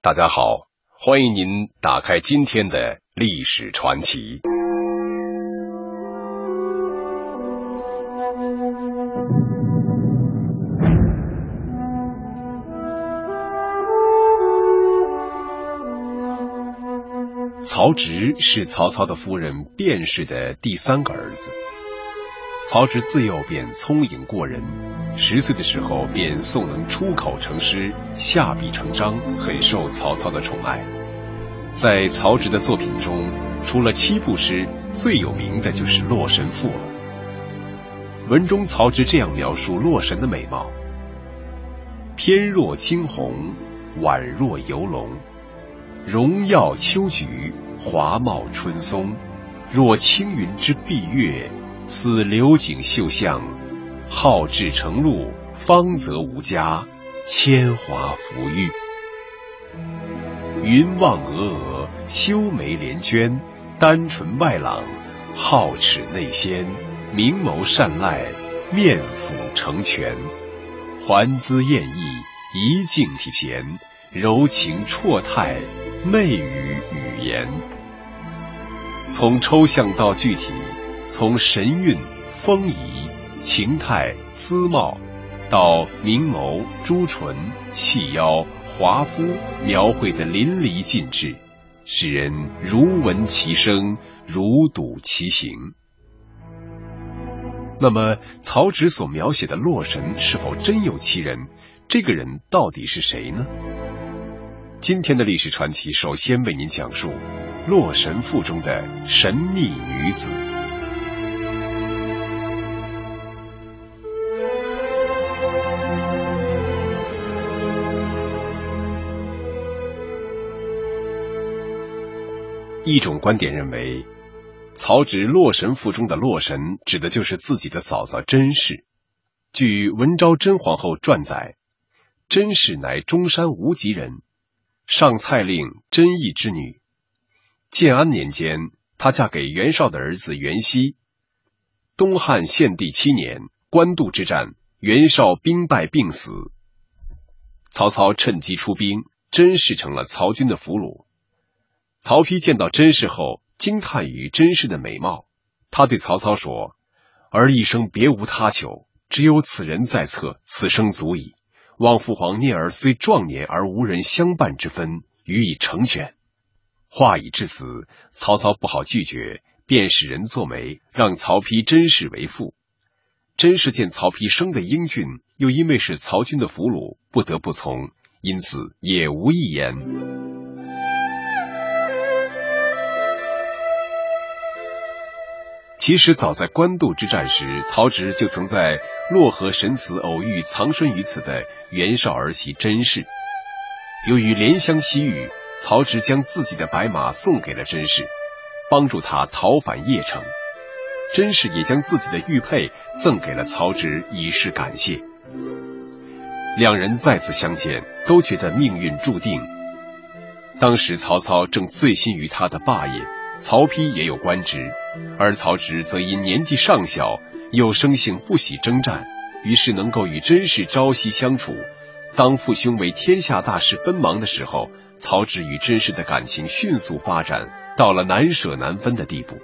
大家好，欢迎您打开今天的历史传奇。曹植是曹操的夫人卞氏的第三个儿子。曹植自幼便聪颖过人，十岁的时候便诵能出口成诗，下笔成章，很受曹操的宠爱。在曹植的作品中，除了七步诗，最有名的就是《洛神赋》了。文中曹植这样描述洛神的美貌：翩若惊鸿，宛若游龙，荣耀秋菊，华茂春松，若青云之蔽月。此流景秀相，好志成路，方则无家，铅华浮玉。云望峨峨，修眉连娟，丹唇外朗，皓齿内鲜，明眸善睐，面辅成全，环姿艳逸，仪静体闲，柔情绰态，媚语语言。从抽象到具体。从神韵、风仪、情态、姿貌，到明眸、朱唇、细腰、华肤，描绘的淋漓尽致，使人如闻其声，如睹其形。那么，曹植所描写的洛神是否真有其人？这个人到底是谁呢？今天的历史传奇，首先为您讲述《洛神赋》中的神秘女子。一种观点认为，曹植《洛神赋》中的洛神指的就是自己的嫂嫂甄氏。据文昭甄皇后传载，甄氏乃中山无极人，上蔡令甄毅之女。建安年间，她嫁给袁绍的儿子袁熙。东汉献帝七年，官渡之战，袁绍兵败病死，曹操趁机出兵，甄氏成了曹军的俘虏。曹丕见到甄氏后，惊叹于甄氏的美貌。他对曹操说：“儿一生别无他求，只有此人在侧，此生足矣。望父皇念儿虽壮年而无人相伴之分，予以成全。”话已至此，曹操不好拒绝，便使人作媒，让曹丕甄氏为妇。甄氏见曹丕生得英俊，又因为是曹军的俘虏，不得不从，因此也无一言。其实早在官渡之战时，曹植就曾在洛河神祠偶遇藏身于此的袁绍儿媳甄氏。由于怜香惜玉，曹植将自己的白马送给了甄氏，帮助他逃返邺城。甄氏也将自己的玉佩赠给了曹植，以示感谢。两人再次相见，都觉得命运注定。当时曹操正醉心于他的霸业。曹丕也有官职，而曹植则因年纪尚小，又生性不喜征战，于是能够与甄氏朝夕相处。当父兄为天下大事奔忙的时候，曹植与甄氏的感情迅速发展，到了难舍难分的地步。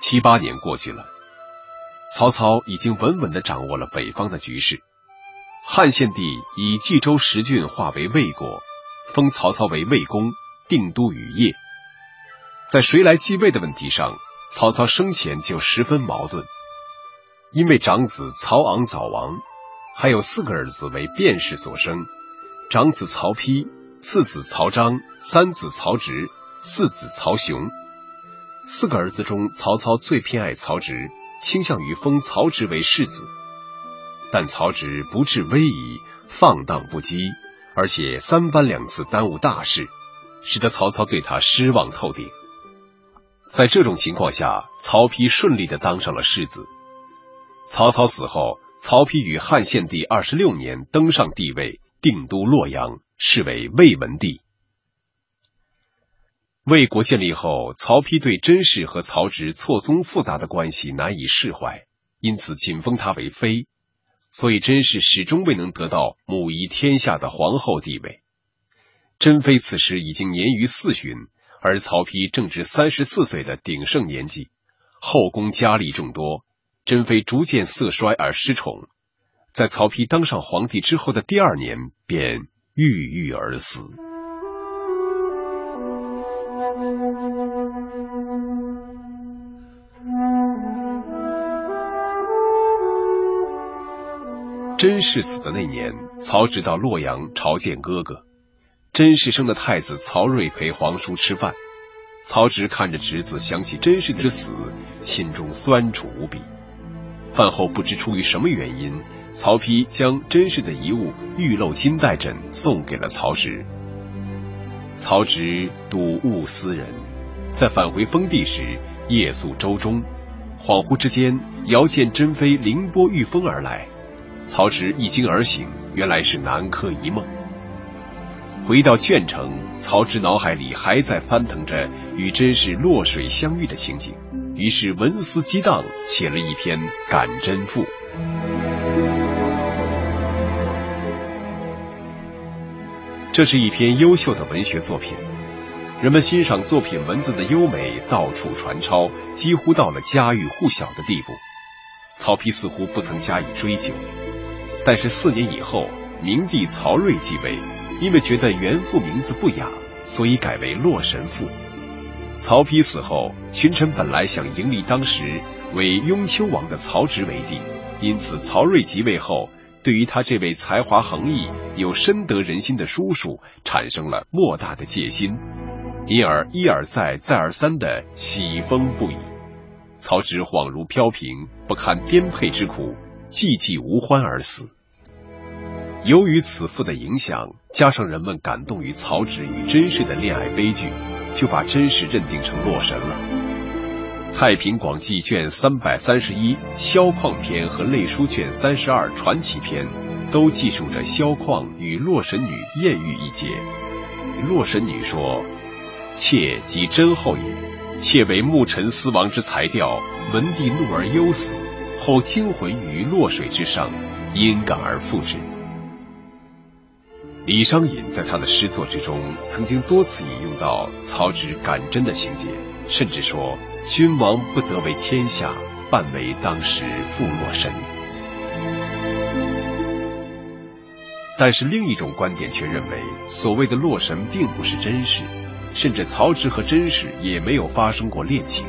七八年过去了，曹操已经稳稳的掌握了北方的局势。汉献帝以冀州十郡划为魏国，封曹操为魏公，定都于邺。在谁来继位的问题上，曹操生前就十分矛盾。因为长子曹昂早亡，还有四个儿子为卞氏所生：长子曹丕，次子曹彰，三子曹植，四子曹雄。四个儿子中，曹操最偏爱曹植，倾向于封曹植为世子。但曹植不治威仪，放荡不羁，而且三番两次耽误大事，使得曹操对他失望透顶。在这种情况下，曹丕顺利的当上了世子。曹操死后，曹丕于汉献帝二十六年登上帝位，定都洛阳，是为魏文帝。魏国建立后，曹丕对甄氏和曹植错综复杂的关系难以释怀，因此仅封他为妃，所以甄氏始终未能得到母仪天下的皇后地位。珍妃此时已经年逾四旬，而曹丕正值三十四岁的鼎盛年纪，后宫佳丽众多，珍妃逐渐色衰而失宠，在曹丕当上皇帝之后的第二年便郁郁而死。甄氏死的那年，曹植到洛阳朝见哥哥。甄氏生的太子曹睿陪皇叔吃饭，曹植看着侄子，想起甄氏之死，心中酸楚无比。饭后不知出于什么原因，曹丕将甄氏的遗物玉漏金带枕送给了曹植。曹植睹物思人，在返回封地时夜宿舟中，恍惚之间遥见珍妃凌波御风而来。曹植一惊而醒，原来是南柯一梦。回到卷城，曹植脑海里还在翻腾着与甄氏落水相遇的情景，于是文思激荡，写了一篇《感甄赋》。这是一篇优秀的文学作品，人们欣赏作品文字的优美到处传抄，几乎到了家喻户晓的地步。曹丕似乎不曾加以追究。但是四年以后，明帝曹睿继位，因为觉得原父名字不雅，所以改为洛神赋。曹丕死后，群臣本来想迎立当时为雍丘王的曹植为帝，因此曹睿即位后，对于他这位才华横溢、又深得人心的叔叔，产生了莫大的戒心，因而一而再、再而三的喜封不已。曹植恍如飘萍，不堪颠沛之苦。寂寂无欢而死。由于此赋的影响，加上人们感动于曹植与甄氏的恋爱悲剧，就把甄氏认定成洛神了。《太平广记》卷三百三十一《萧况篇》和《类书》卷三十二《传奇篇》，都记述着萧况与洛神女艳遇一节。洛神女说：“妾即甄后也，妾为牧尘思王之才调，闻帝怒而忧死。”后惊魂于洛水之上，因感而复之。李商隐在他的诗作之中，曾经多次引用到曹植感甄的情节，甚至说：“君王不得为天下，半为当时负洛神。”但是另一种观点却认为，所谓的洛神并不是真实，甚至曹植和甄氏也没有发生过恋情。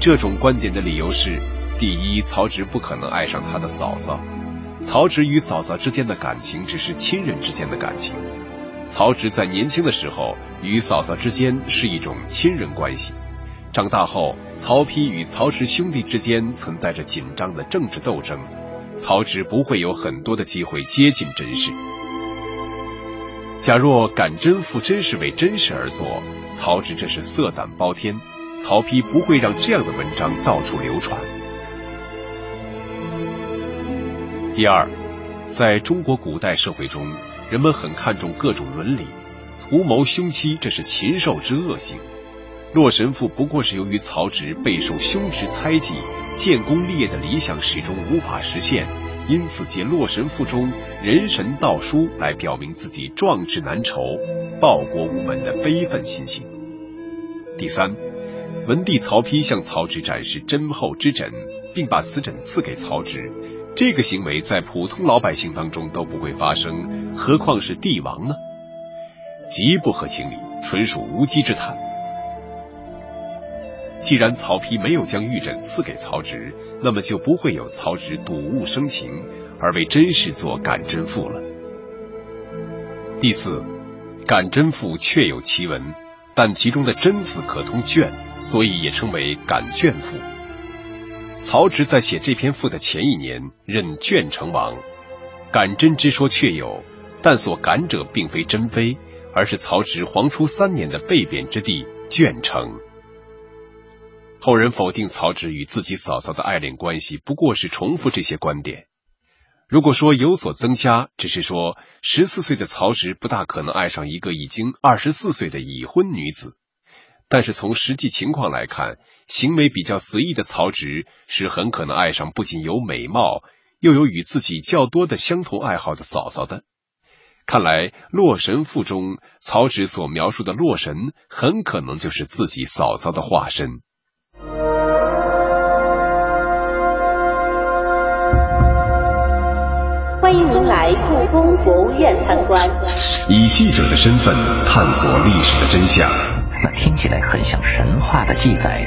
这种观点的理由是。第一，曹植不可能爱上他的嫂嫂。曹植与嫂嫂之间的感情只是亲人之间的感情。曹植在年轻的时候与嫂嫂之间是一种亲人关系。长大后，曹丕与曹植兄弟之间存在着紧张的政治斗争，曹植不会有很多的机会接近甄氏。假若敢甄赋真是为甄氏而作，曹植这是色胆包天。曹丕不会让这样的文章到处流传。第二，在中国古代社会中，人们很看重各种伦理，图谋凶妻，这是禽兽之恶行。洛神赋不过是由于曹植备受兄侄猜忌，建功立业的理想始终无法实现，因此借洛神赋中人神道书来表明自己壮志难酬、报国无门的悲愤心情。第三，文帝曹丕向曹植展示真厚之枕，并把此枕赐给曹植。这个行为在普通老百姓当中都不会发生，何况是帝王呢？极不合情理，纯属无稽之谈。既然曹丕没有将玉枕赐给曹植，那么就不会有曹植睹物生情而为甄氏作感甄赋了。第四，感甄赋确有其文，但其中的“甄”字可通“卷”，所以也称为感卷赋。曹植在写这篇赋的前一年任卷城王，感真之说确有，但所感者并非真妃，而是曹植皇初三年的被贬之地卷城。后人否定曹植与自己嫂嫂的爱恋关系，不过是重复这些观点。如果说有所增加，只是说十四岁的曹植不大可能爱上一个已经二十四岁的已婚女子。但是从实际情况来看，行为比较随意的曹植是很可能爱上不仅有美貌，又有与自己较多的相同爱好的嫂嫂的。看来《洛神赋》中曹植所描述的洛神，很可能就是自己嫂嫂的化身。欢迎您来故宫博物院参观。以记者的身份探索历史的真相，那听起来很像神话的记载，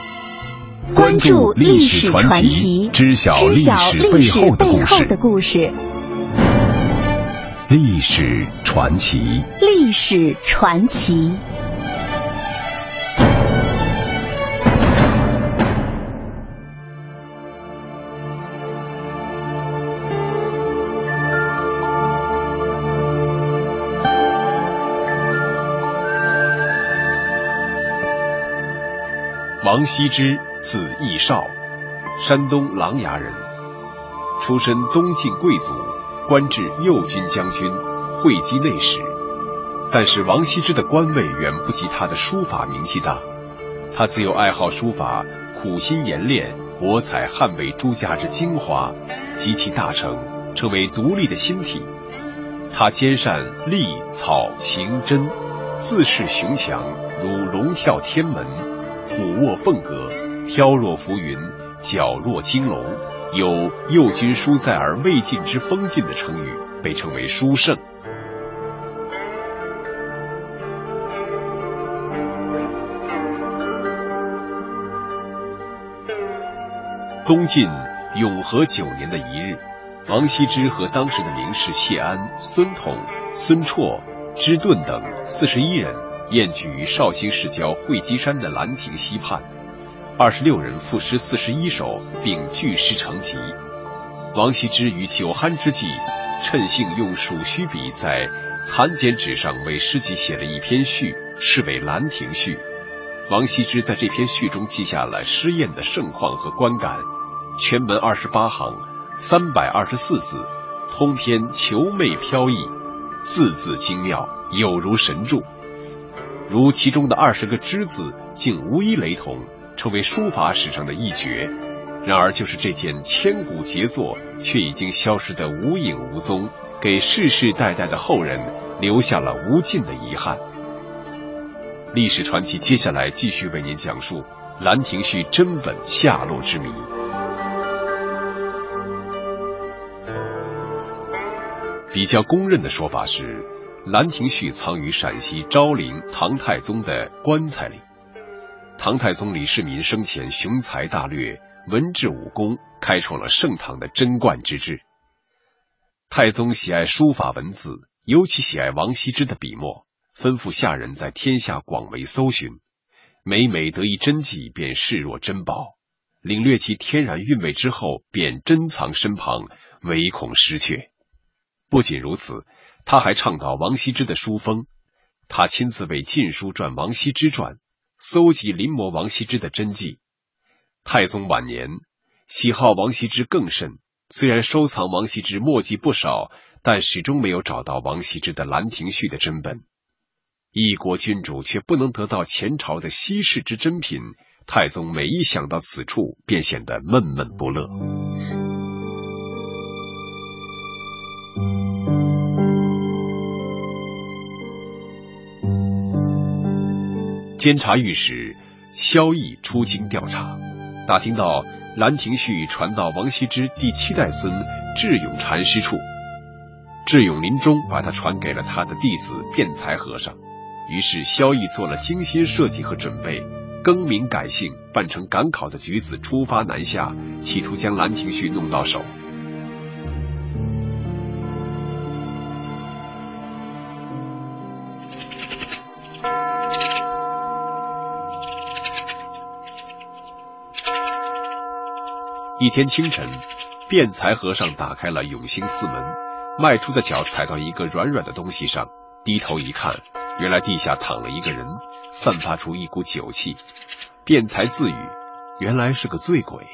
关注历史传奇，知晓历史背后的故事。历史传奇。历史传奇。王羲之，字逸少，山东琅琊人，出身东晋贵族，官至右军将军、会稽内史。但是王羲之的官位远不及他的书法名气大。他自幼爱好书法，苦心研练，博采汉魏诸家之精华，集其大成，成为独立的新体。他兼善隶、草、行、真，自恃雄强，如龙跳天门。虎卧凤阁，飘若浮云，矫若惊龙，有“右军书在而未尽之风劲”的成语，被称为书圣。东晋永和九年的一日，王羲之和当时的名士谢安、孙统、孙绰、支顿等四十一人。宴聚于绍兴市郊会稽山的兰亭溪畔，二十六人赋诗四十一首，并聚诗成集。王羲之于酒酣之际，趁兴用鼠须笔在残简纸上为诗集写了一篇序，是为《兰亭序》。王羲之在这篇序中记下了诗宴的盛况和观感，全文二十八行，三百二十四字，通篇遒媚飘逸，字字精妙，有如神助。如其中的二十个之字，竟无一雷同，成为书法史上的一绝。然而，就是这件千古杰作，却已经消失得无影无踪，给世世代代的后人留下了无尽的遗憾。历史传奇接下来继续为您讲述《兰亭序》真本下落之谜。比较公认的说法是。《兰亭序》藏于陕西昭陵唐太宗的棺材里。唐太宗李世民生前雄才大略，文治武功，开创了盛唐的贞观之治。太宗喜爱书法文字，尤其喜爱王羲之的笔墨，吩咐下人在天下广为搜寻，每每得一真迹，便视若珍宝。领略其天然韵味之后，便珍藏身旁，唯恐失却。不仅如此。他还倡导王羲之的书风，他亲自为《晋书》撰《王羲之传》，搜集临摹王羲之的真迹。太宗晚年喜好王羲之更甚，虽然收藏王羲之墨迹不少，但始终没有找到王羲之的《兰亭序》的真本。一国君主却不能得到前朝的稀世之珍品，太宗每一想到此处，便显得闷闷不乐。监察御史萧绎出京调查，打听到《兰亭序》传到王羲之第七代孙智勇禅师处，智勇临终把他传给了他的弟子辩才和尚。于是萧绎做了精心设计和准备，更名改姓，扮成赶考的举子出发南下，企图将《兰亭序》弄到手。天清晨，辩才和尚打开了永兴寺门，迈出的脚踩到一个软软的东西上，低头一看，原来地下躺了一个人，散发出一股酒气。辩才自语：“原来是个醉鬼。”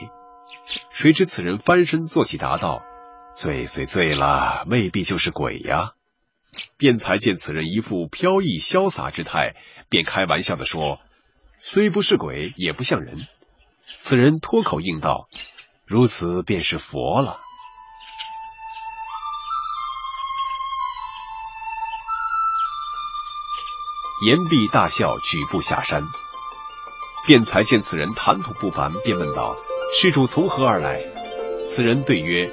谁知此人翻身坐起，答道：“醉虽醉了，未必就是鬼呀。”辩才见此人一副飘逸潇洒之态，便开玩笑的说：“虽不是鬼，也不像人。”此人脱口应道：“如此便是佛了。”言毕大笑，举步下山。辩才见此人谈吐不凡，便问道：“施主从何而来？”此人对曰：“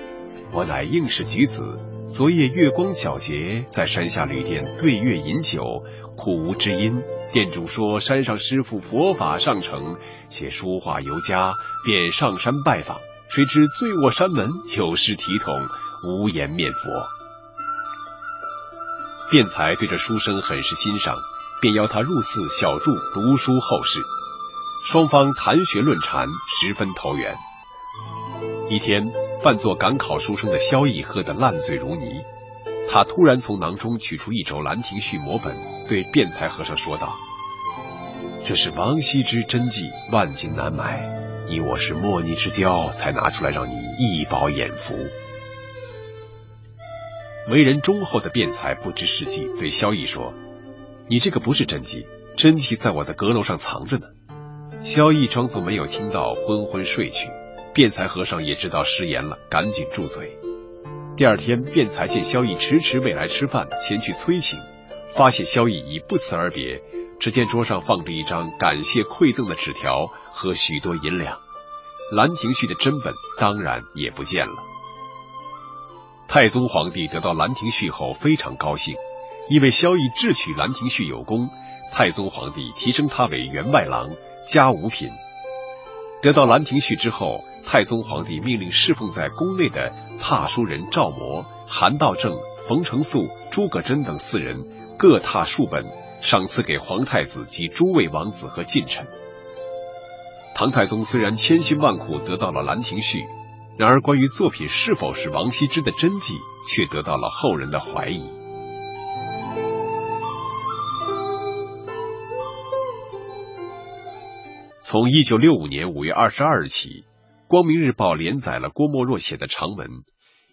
我乃应氏举子。昨夜月光皎洁，在山下旅店对月饮酒，苦无知音。店主说山上师傅佛法上乘，且书画尤佳，便上山拜访。谁知醉卧山门，有失体统，无颜面佛。”辩才对这书生很是欣赏。便邀他入寺小住读书后事，双方谈学论禅，十分投缘。一天，扮作赶考书生的萧逸喝得烂醉如泥，他突然从囊中取出一轴《兰亭序》摹本，对辩才和尚说道：“这是王羲之真迹，万金难买，你我是莫逆之交，才拿出来让你一饱眼福。”为人忠厚的辩才不知时机，对萧逸说。你这个不是真迹，真迹在我的阁楼上藏着呢。萧逸装作没有听到，昏昏睡去。辩才和尚也知道失言了，赶紧住嘴。第二天，辩才见萧逸迟迟未来吃饭，前去催请，发现萧逸已不辞而别。只见桌上放着一张感谢馈赠的纸条和许多银两，《兰亭序》的真本当然也不见了。太宗皇帝得到《兰亭序》后，非常高兴。因为萧绎智取《兰亭序》有功，太宗皇帝提升他为员外郎，加五品。得到《兰亭序》之后，太宗皇帝命令侍奉在宫内的踏书人赵模、韩道正、冯承素、诸葛真等四人各踏数本，赏赐给皇太子及诸位王子和近臣。唐太宗虽然千辛万苦得到了《兰亭序》，然而关于作品是否是王羲之的真迹，却得到了后人的怀疑。从一九六五年五月二十二日起，《光明日报》连载了郭沫若写的长文，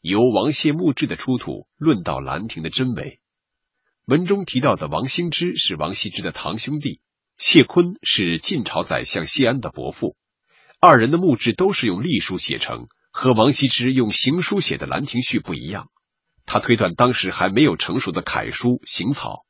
由王谢墓志的出土论到《兰亭》的真伪。文中提到的王兴之是王羲之的堂兄弟，谢坤是晋朝宰相谢安的伯父，二人的墓志都是用隶书写成，和王羲之用行书写的《兰亭序》不一样。他推断当时还没有成熟的楷书行草。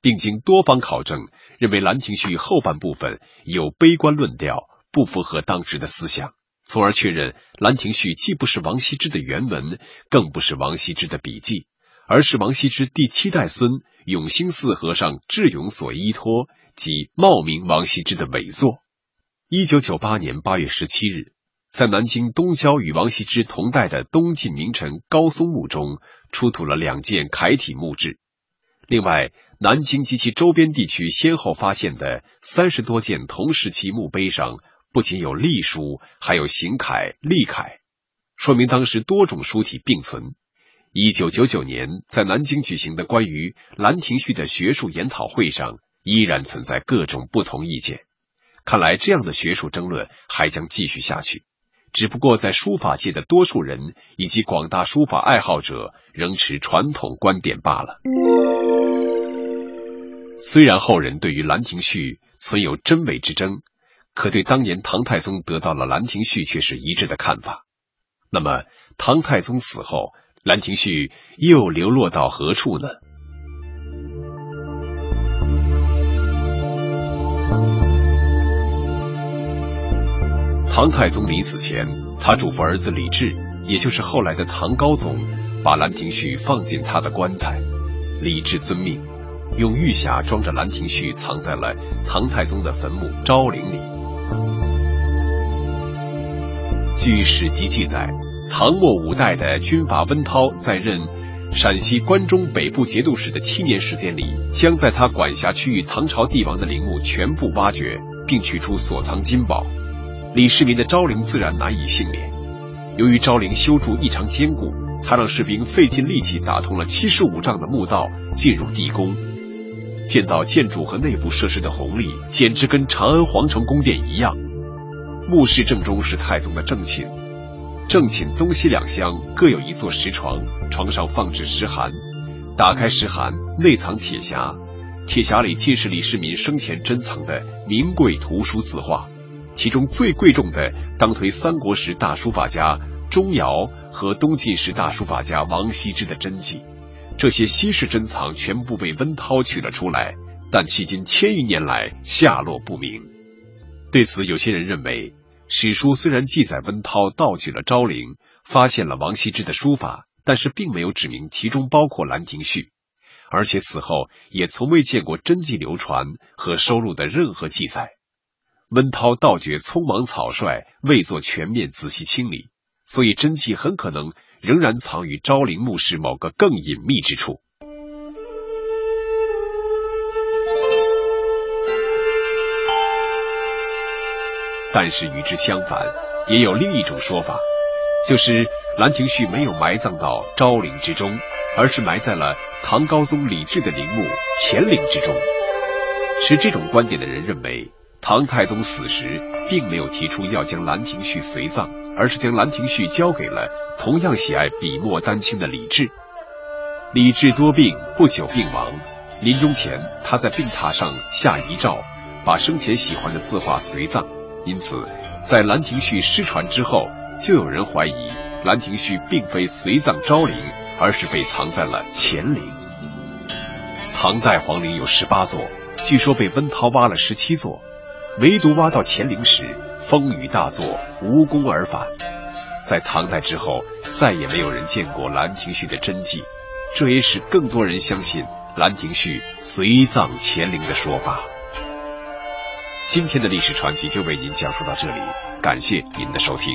并经多方考证，认为《兰亭序》后半部分有悲观论调，不符合当时的思想，从而确认《兰亭序》既不是王羲之的原文，更不是王羲之的笔记，而是王羲之第七代孙永兴寺和尚智勇所依托及冒名王羲之的伪作。一九九八年八月十七日，在南京东郊与王羲之同代的东晋名臣高松墓中，出土了两件楷体墓志。另外，南京及其周边地区先后发现的三十多件同时期墓碑上，不仅有隶书，还有行楷、隶楷，说明当时多种书体并存。一九九九年，在南京举行的关于《兰亭序》的学术研讨会上，依然存在各种不同意见。看来，这样的学术争论还将继续下去，只不过在书法界的多数人以及广大书法爱好者仍持传统观点罢了。虽然后人对于《兰亭序》存有真伪之争，可对当年唐太宗得到了《兰亭序》却是一致的看法。那么，唐太宗死后，《兰亭序》又流落到何处呢？唐太宗临死前，他嘱咐儿子李治，也就是后来的唐高宗，把《兰亭序》放进他的棺材。李治遵命。用玉匣装着《兰亭序》，藏在了唐太宗的坟墓昭陵里。据史籍记载，唐末五代的军阀温韬在任陕西关中北部节度使的七年时间里，将在他管辖区域唐朝帝王的陵墓全部挖掘，并取出所藏金宝。李世民的昭陵自然难以幸免。由于昭陵修筑异常坚固，他让士兵费尽力气打通了七十五丈的墓道，进入地宫。见到建筑和内部设施的宏丽，简直跟长安皇城宫殿一样。墓室正中是太宗的正寝，正寝东西两厢各有一座石床，床上放置石函，打开石函，内藏铁匣，铁匣里尽是李世民生前珍藏的名贵图书字画，其中最贵重的当推三国时大书法家钟繇和东晋时大书法家王羲之的真迹。这些稀世珍藏全部被温韬取了出来，但迄今千余年来下落不明。对此，有些人认为，史书虽然记载温韬盗取了昭陵，发现了王羲之的书法，但是并没有指明其中包括《兰亭序》，而且此后也从未见过真迹流传和收录的任何记载。温韬盗掘匆忙草率，未做全面仔细清理，所以真迹很可能。仍然藏于昭陵墓室某个更隐秘之处。但是与之相反，也有另一种说法，就是《兰亭序》没有埋葬到昭陵之中，而是埋在了唐高宗李治的陵墓乾陵之中。持这种观点的人认为。唐太宗死时，并没有提出要将《兰亭序》随葬，而是将《兰亭序》交给了同样喜爱笔墨丹青的李治。李治多病，不久病亡。临终前，他在病榻上下遗诏，把生前喜欢的字画随葬。因此，在《兰亭序》失传之后，就有人怀疑《兰亭序》并非随葬昭陵，而是被藏在了乾陵。唐代皇陵有十八座，据说被温韬挖了十七座。唯独挖到乾陵时，风雨大作，无功而返。在唐代之后，再也没有人见过《兰亭序》的真迹，这也使更多人相信《兰亭序》随葬乾陵的说法。今天的历史传奇就为您讲述到这里，感谢您的收听。